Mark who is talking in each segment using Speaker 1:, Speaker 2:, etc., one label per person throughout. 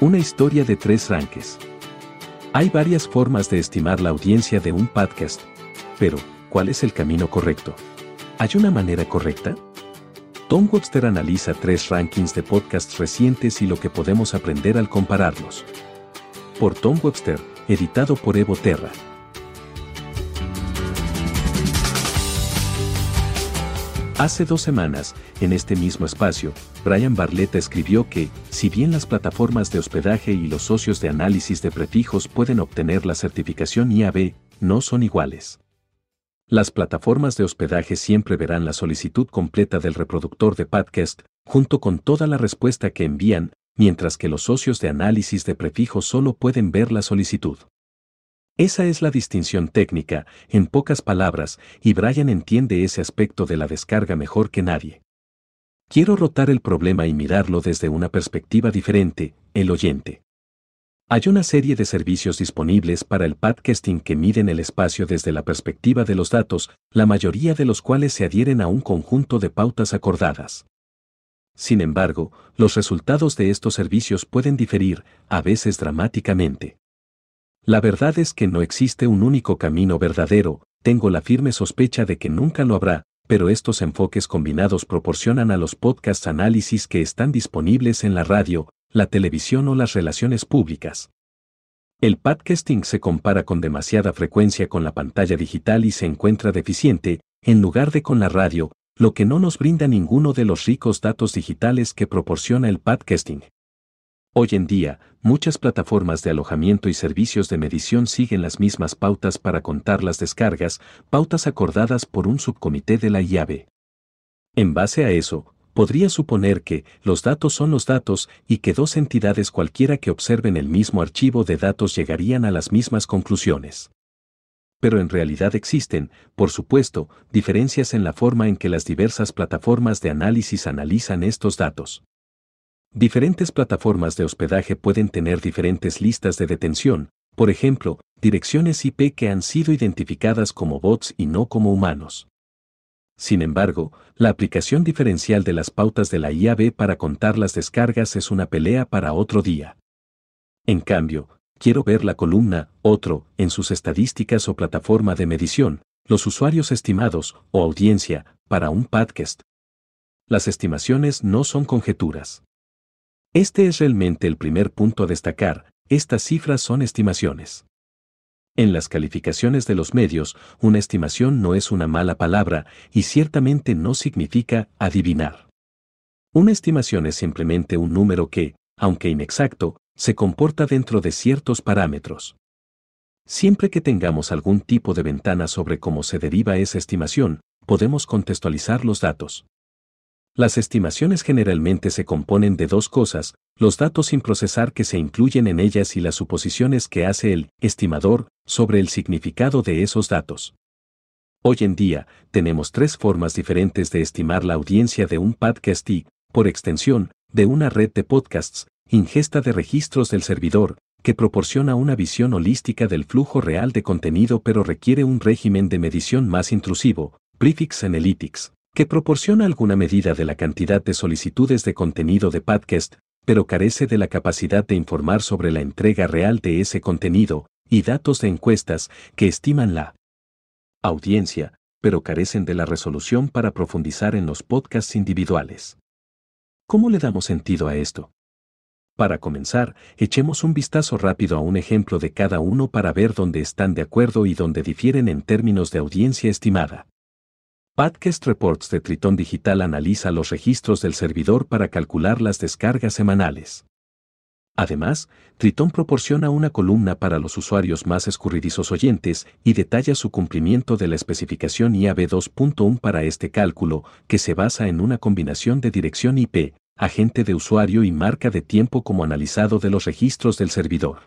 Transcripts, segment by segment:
Speaker 1: Una historia de tres ranques. Hay varias formas de estimar la audiencia de un podcast, pero, ¿cuál es el camino correcto? ¿Hay una manera correcta? Tom Webster analiza tres rankings de podcasts recientes y lo que podemos aprender al compararlos. Por Tom Webster, editado por Evo Terra. Hace dos semanas, en este mismo espacio, Brian Barletta escribió que, si bien las plataformas de hospedaje y los socios de análisis de prefijos pueden obtener la certificación IAB, no son iguales. Las plataformas de hospedaje siempre verán la solicitud completa del reproductor de podcast, junto con toda la respuesta que envían, mientras que los socios de análisis de prefijos solo pueden ver la solicitud. Esa es la distinción técnica, en pocas palabras, y Brian entiende ese aspecto de la descarga mejor que nadie. Quiero rotar el problema y mirarlo desde una perspectiva diferente, el oyente. Hay una serie de servicios disponibles para el podcasting que miden el espacio desde la perspectiva de los datos, la mayoría de los cuales se adhieren a un conjunto de pautas acordadas. Sin embargo, los resultados de estos servicios pueden diferir, a veces dramáticamente. La verdad es que no existe un único camino verdadero, tengo la firme sospecha de que nunca lo habrá, pero estos enfoques combinados proporcionan a los podcasts análisis que están disponibles en la radio, la televisión o las relaciones públicas. El podcasting se compara con demasiada frecuencia con la pantalla digital y se encuentra deficiente, en lugar de con la radio, lo que no nos brinda ninguno de los ricos datos digitales que proporciona el podcasting. Hoy en día, muchas plataformas de alojamiento y servicios de medición siguen las mismas pautas para contar las descargas, pautas acordadas por un subcomité de la IAB. En base a eso, podría suponer que los datos son los datos y que dos entidades cualquiera que observen el mismo archivo de datos llegarían a las mismas conclusiones. Pero en realidad existen, por supuesto, diferencias en la forma en que las diversas plataformas de análisis analizan estos datos. Diferentes plataformas de hospedaje pueden tener diferentes listas de detención, por ejemplo, direcciones IP que han sido identificadas como bots y no como humanos. Sin embargo, la aplicación diferencial de las pautas de la IAB para contar las descargas es una pelea para otro día. En cambio, quiero ver la columna Otro en sus estadísticas o plataforma de medición, los usuarios estimados o audiencia para un podcast. Las estimaciones no son conjeturas. Este es realmente el primer punto a destacar, estas cifras son estimaciones. En las calificaciones de los medios, una estimación no es una mala palabra y ciertamente no significa adivinar. Una estimación es simplemente un número que, aunque inexacto, se comporta dentro de ciertos parámetros. Siempre que tengamos algún tipo de ventana sobre cómo se deriva esa estimación, podemos contextualizar los datos. Las estimaciones generalmente se componen de dos cosas, los datos sin procesar que se incluyen en ellas y las suposiciones que hace el estimador sobre el significado de esos datos. Hoy en día, tenemos tres formas diferentes de estimar la audiencia de un podcast y, por extensión, de una red de podcasts, ingesta de registros del servidor, que proporciona una visión holística del flujo real de contenido pero requiere un régimen de medición más intrusivo, Prefix Analytics que proporciona alguna medida de la cantidad de solicitudes de contenido de podcast, pero carece de la capacidad de informar sobre la entrega real de ese contenido, y datos de encuestas que estiman la audiencia, pero carecen de la resolución para profundizar en los podcasts individuales. ¿Cómo le damos sentido a esto? Para comenzar, echemos un vistazo rápido a un ejemplo de cada uno para ver dónde están de acuerdo y dónde difieren en términos de audiencia estimada. Podcast Reports de Triton Digital analiza los registros del servidor para calcular las descargas semanales. Además, Triton proporciona una columna para los usuarios más escurridizos oyentes y detalla su cumplimiento de la especificación IAB 2.1 para este cálculo, que se basa en una combinación de dirección IP, agente de usuario y marca de tiempo como analizado de los registros del servidor.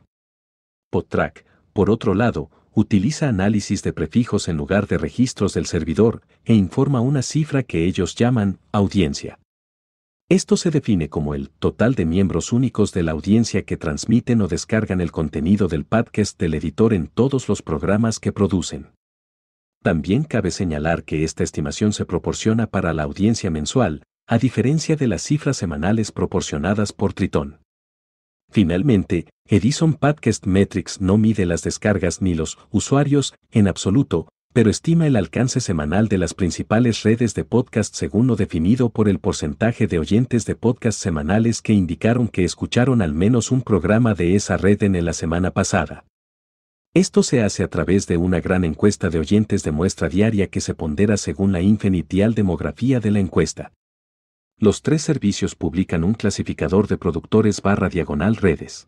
Speaker 1: PodTrack, por otro lado, utiliza análisis de prefijos en lugar de registros del servidor e informa una cifra que ellos llaman audiencia. Esto se define como el total de miembros únicos de la audiencia que transmiten o descargan el contenido del podcast del editor en todos los programas que producen. También cabe señalar que esta estimación se proporciona para la audiencia mensual, a diferencia de las cifras semanales proporcionadas por Tritón. Finalmente, Edison Podcast Metrics no mide las descargas ni los usuarios en absoluto, pero estima el alcance semanal de las principales redes de podcast según lo definido por el porcentaje de oyentes de podcast semanales que indicaron que escucharon al menos un programa de esa red en la semana pasada. Esto se hace a través de una gran encuesta de oyentes de muestra diaria que se pondera según la infinitial demografía de la encuesta. Los tres servicios publican un clasificador de productores barra diagonal redes.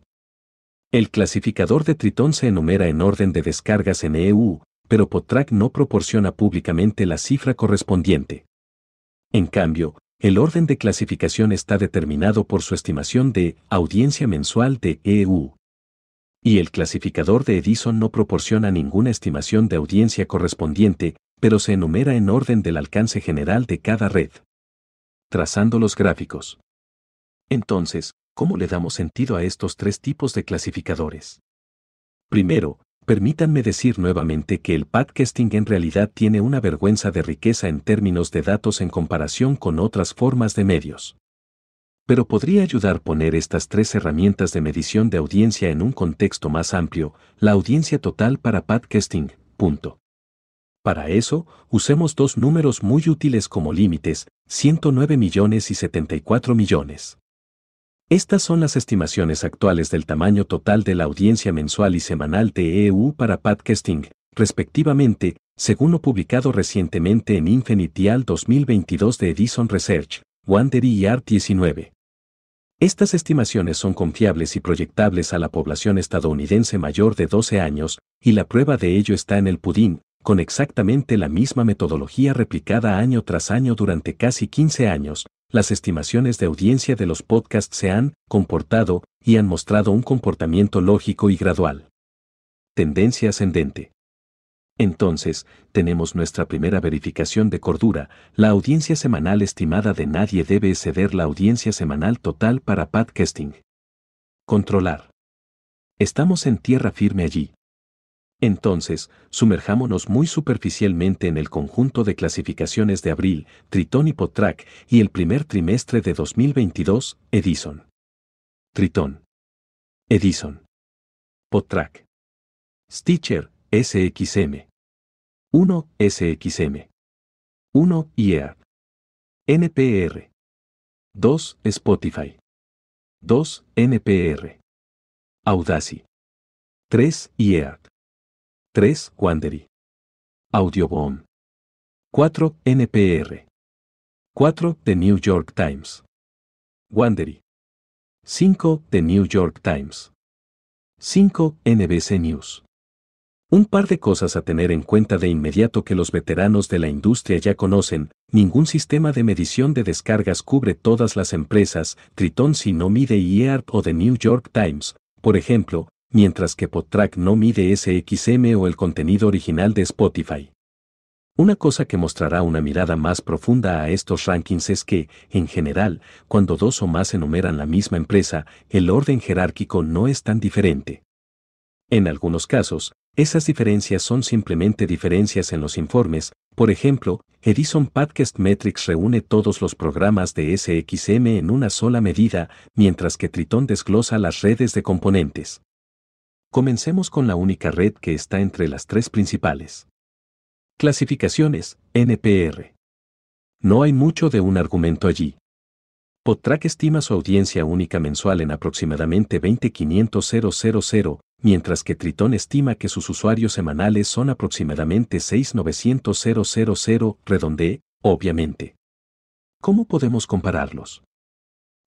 Speaker 1: El clasificador de Tritón se enumera en orden de descargas en EU, pero Podtrack no proporciona públicamente la cifra correspondiente. En cambio, el orden de clasificación está determinado por su estimación de audiencia mensual de EU. Y el clasificador de Edison no proporciona ninguna estimación de audiencia correspondiente, pero se enumera en orden del alcance general de cada red. Trazando los gráficos. Entonces, ¿cómo le damos sentido a estos tres tipos de clasificadores? Primero, Permítanme decir nuevamente que el podcasting en realidad tiene una vergüenza de riqueza en términos de datos en comparación con otras formas de medios. Pero podría ayudar poner estas tres herramientas de medición de audiencia en un contexto más amplio, la audiencia total para podcasting, punto. Para eso, usemos dos números muy útiles como límites, 109 millones y 74 millones. Estas son las estimaciones actuales del tamaño total de la audiencia mensual y semanal de EU para podcasting, respectivamente, según lo publicado recientemente en Infinitial 2022 de Edison Research, Wandery y Art 19. Estas estimaciones son confiables y proyectables a la población estadounidense mayor de 12 años, y la prueba de ello está en el pudín, con exactamente la misma metodología replicada año tras año durante casi 15 años, las estimaciones de audiencia de los podcasts se han comportado y han mostrado un comportamiento lógico y gradual. Tendencia ascendente. Entonces, tenemos nuestra primera verificación de cordura, la audiencia semanal estimada de nadie debe exceder la audiencia semanal total para podcasting. Controlar. Estamos en tierra firme allí. Entonces, sumerjámonos muy superficialmente en el conjunto de clasificaciones de abril, Tritón y Potrack, y el primer trimestre de 2022, Edison. Tritón. Edison. Potrack. Stitcher, SXM. 1, SXM. 1, IEA. NPR. 2, Spotify. 2, NPR. Audacy. 3, IEA. 3. Wandery. Audioboom. 4. NPR. 4. The New York Times. Wandery. 5. The New York Times. 5. NBC News. Un par de cosas a tener en cuenta de inmediato que los veteranos de la industria ya conocen, ningún sistema de medición de descargas cubre todas las empresas, Triton si no mide IEARP o The New York Times, por ejemplo, mientras que PodTrack no mide SXM o el contenido original de Spotify. Una cosa que mostrará una mirada más profunda a estos rankings es que, en general, cuando dos o más enumeran la misma empresa, el orden jerárquico no es tan diferente. En algunos casos, esas diferencias son simplemente diferencias en los informes, por ejemplo, Edison Podcast Metrics reúne todos los programas de SXM en una sola medida, mientras que Triton desglosa las redes de componentes. Comencemos con la única red que está entre las tres principales. Clasificaciones, NPR. No hay mucho de un argumento allí. Podtrack estima su audiencia única mensual en aproximadamente 20.500.000, mientras que Triton estima que sus usuarios semanales son aproximadamente 6.900.000, redonde, obviamente. ¿Cómo podemos compararlos?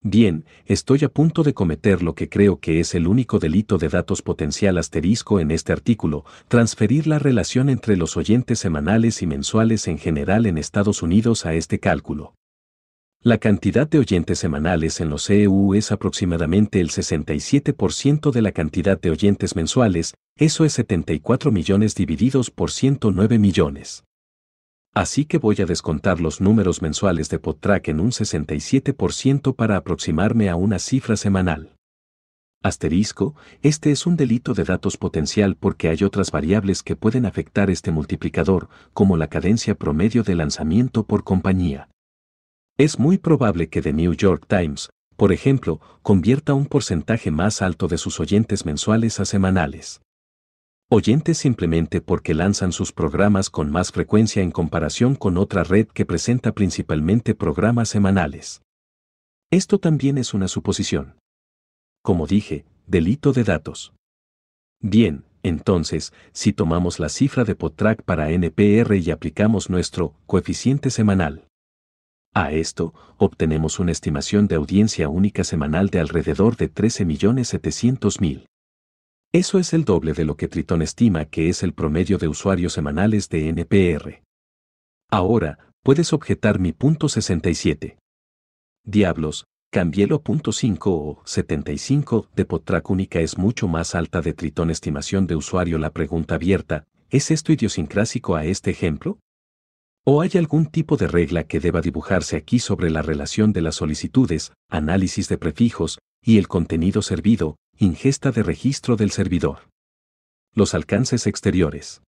Speaker 1: Bien, estoy a punto de cometer lo que creo que es el único delito de datos potencial asterisco en este artículo, transferir la relación entre los oyentes semanales y mensuales en general en Estados Unidos a este cálculo. La cantidad de oyentes semanales en los EU es aproximadamente el 67% de la cantidad de oyentes mensuales, eso es 74 millones divididos por 109 millones. Así que voy a descontar los números mensuales de PodTrack en un 67% para aproximarme a una cifra semanal. Asterisco, este es un delito de datos potencial porque hay otras variables que pueden afectar este multiplicador, como la cadencia promedio de lanzamiento por compañía. Es muy probable que The New York Times, por ejemplo, convierta un porcentaje más alto de sus oyentes mensuales a semanales. Oyentes simplemente porque lanzan sus programas con más frecuencia en comparación con otra red que presenta principalmente programas semanales. Esto también es una suposición. Como dije, delito de datos. Bien, entonces, si tomamos la cifra de PodTrack para NPR y aplicamos nuestro coeficiente semanal, a esto, obtenemos una estimación de audiencia única semanal de alrededor de 13.700.000. Eso es el doble de lo que Triton estima que es el promedio de usuarios semanales de NPR. Ahora, puedes objetar mi punto 67. Diablos, cambiélo a punto 5 o 75 de Potrack única es mucho más alta de Triton estimación de usuario. La pregunta abierta, ¿es esto idiosincrásico a este ejemplo? ¿O hay algún tipo de regla que deba dibujarse aquí sobre la relación de las solicitudes, análisis de prefijos, y el contenido servido, ingesta de registro del servidor. Los alcances exteriores.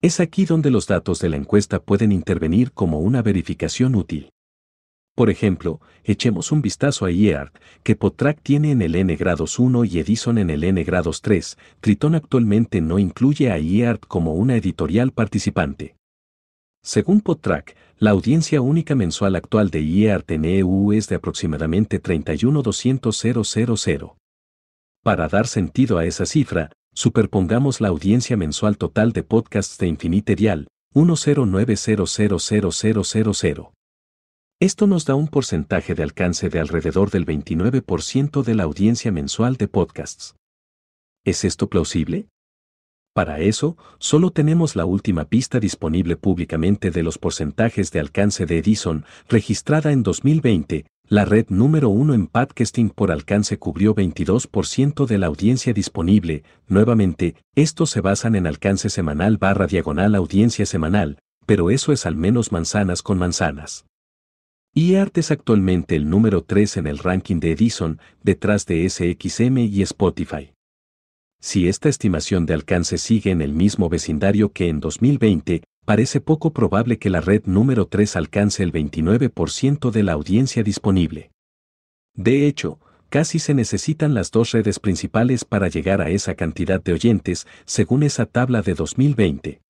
Speaker 1: Es aquí donde los datos de la encuesta pueden intervenir como una verificación útil. Por ejemplo, echemos un vistazo a IEART, que Potrack tiene en el N grados 1 y Edison en el N grados 3. Triton actualmente no incluye a IEART como una editorial participante. Según Potrack, la audiencia única mensual actual de IEART en EU es de aproximadamente 31.200.000. Para dar sentido a esa cifra, superpongamos la audiencia mensual total de podcasts de Infiniterial, 109000000. Esto nos da un porcentaje de alcance de alrededor del 29% de la audiencia mensual de podcasts. ¿Es esto plausible? Para eso, solo tenemos la última pista disponible públicamente de los porcentajes de alcance de Edison, registrada en 2020, la red número uno en podcasting por alcance cubrió 22% de la audiencia disponible. Nuevamente, estos se basan en alcance semanal barra diagonal audiencia semanal, pero eso es al menos manzanas con manzanas. IART es actualmente el número 3 en el ranking de Edison, detrás de SXM y Spotify. Si esta estimación de alcance sigue en el mismo vecindario que en 2020, parece poco probable que la red número 3 alcance el 29% de la audiencia disponible. De hecho, casi se necesitan las dos redes principales para llegar a esa cantidad de oyentes, según esa tabla de 2020.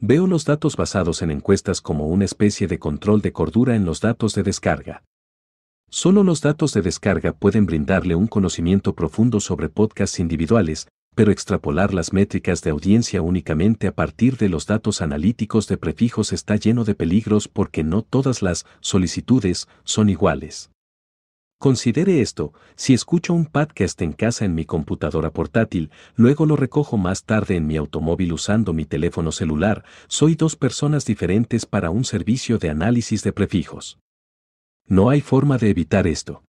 Speaker 1: Veo los datos basados en encuestas como una especie de control de cordura en los datos de descarga. Solo los datos de descarga pueden brindarle un conocimiento profundo sobre podcasts individuales, pero extrapolar las métricas de audiencia únicamente a partir de los datos analíticos de prefijos está lleno de peligros porque no todas las solicitudes son iguales. Considere esto, si escucho un podcast en casa en mi computadora portátil, luego lo recojo más tarde en mi automóvil usando mi teléfono celular, soy dos personas diferentes para un servicio de análisis de prefijos. No hay forma de evitar esto.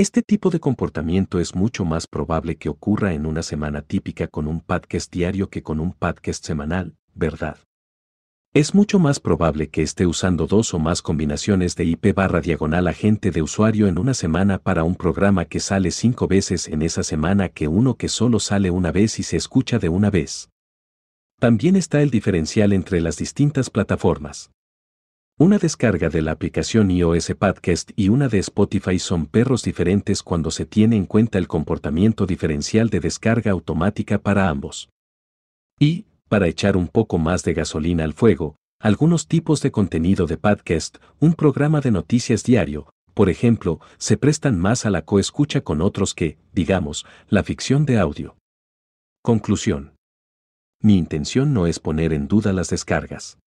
Speaker 1: Este tipo de comportamiento es mucho más probable que ocurra en una semana típica con un podcast diario que con un podcast semanal, ¿verdad? Es mucho más probable que esté usando dos o más combinaciones de IP barra diagonal agente de usuario en una semana para un programa que sale cinco veces en esa semana que uno que solo sale una vez y se escucha de una vez. También está el diferencial entre las distintas plataformas. Una descarga de la aplicación iOS Podcast y una de Spotify son perros diferentes cuando se tiene en cuenta el comportamiento diferencial de descarga automática para ambos. Y, para echar un poco más de gasolina al fuego, algunos tipos de contenido de podcast, un programa de noticias diario, por ejemplo, se prestan más a la coescucha con otros que, digamos, la ficción de audio. Conclusión. Mi intención no es poner en duda las descargas.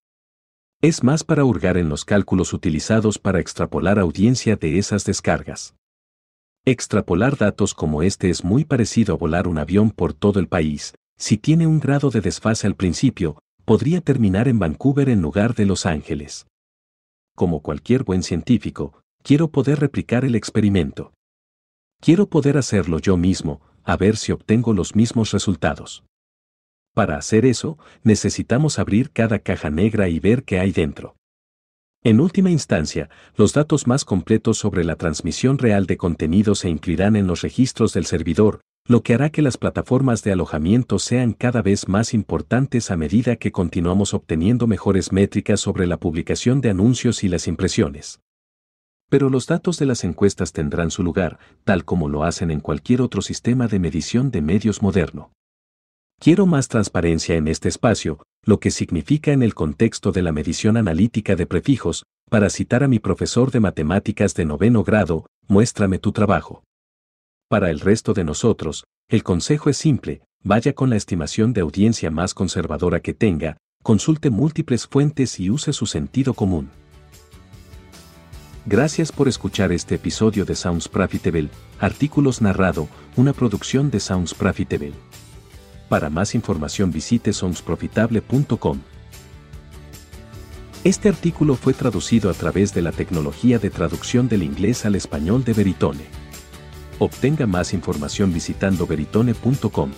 Speaker 1: Es más para hurgar en los cálculos utilizados para extrapolar audiencia de esas descargas. Extrapolar datos como este es muy parecido a volar un avión por todo el país. Si tiene un grado de desfase al principio, podría terminar en Vancouver en lugar de Los Ángeles. Como cualquier buen científico, quiero poder replicar el experimento. Quiero poder hacerlo yo mismo, a ver si obtengo los mismos resultados. Para hacer eso, necesitamos abrir cada caja negra y ver qué hay dentro. En última instancia, los datos más completos sobre la transmisión real de contenido se incluirán en los registros del servidor, lo que hará que las plataformas de alojamiento sean cada vez más importantes a medida que continuamos obteniendo mejores métricas sobre la publicación de anuncios y las impresiones. Pero los datos de las encuestas tendrán su lugar, tal como lo hacen en cualquier otro sistema de medición de medios moderno. Quiero más transparencia en este espacio, lo que significa en el contexto de la medición analítica de prefijos, para citar a mi profesor de matemáticas de noveno grado, muéstrame tu trabajo. Para el resto de nosotros, el consejo es simple, vaya con la estimación de audiencia más conservadora que tenga, consulte múltiples fuentes y use su sentido común. Gracias por escuchar este episodio de Sounds Profitable, artículos narrado, una producción de Sounds Profitable. Para más información visite soundsprofitable.com. Este artículo fue traducido a través de la tecnología de traducción del inglés al español de Veritone. Obtenga más información visitando veritone.com.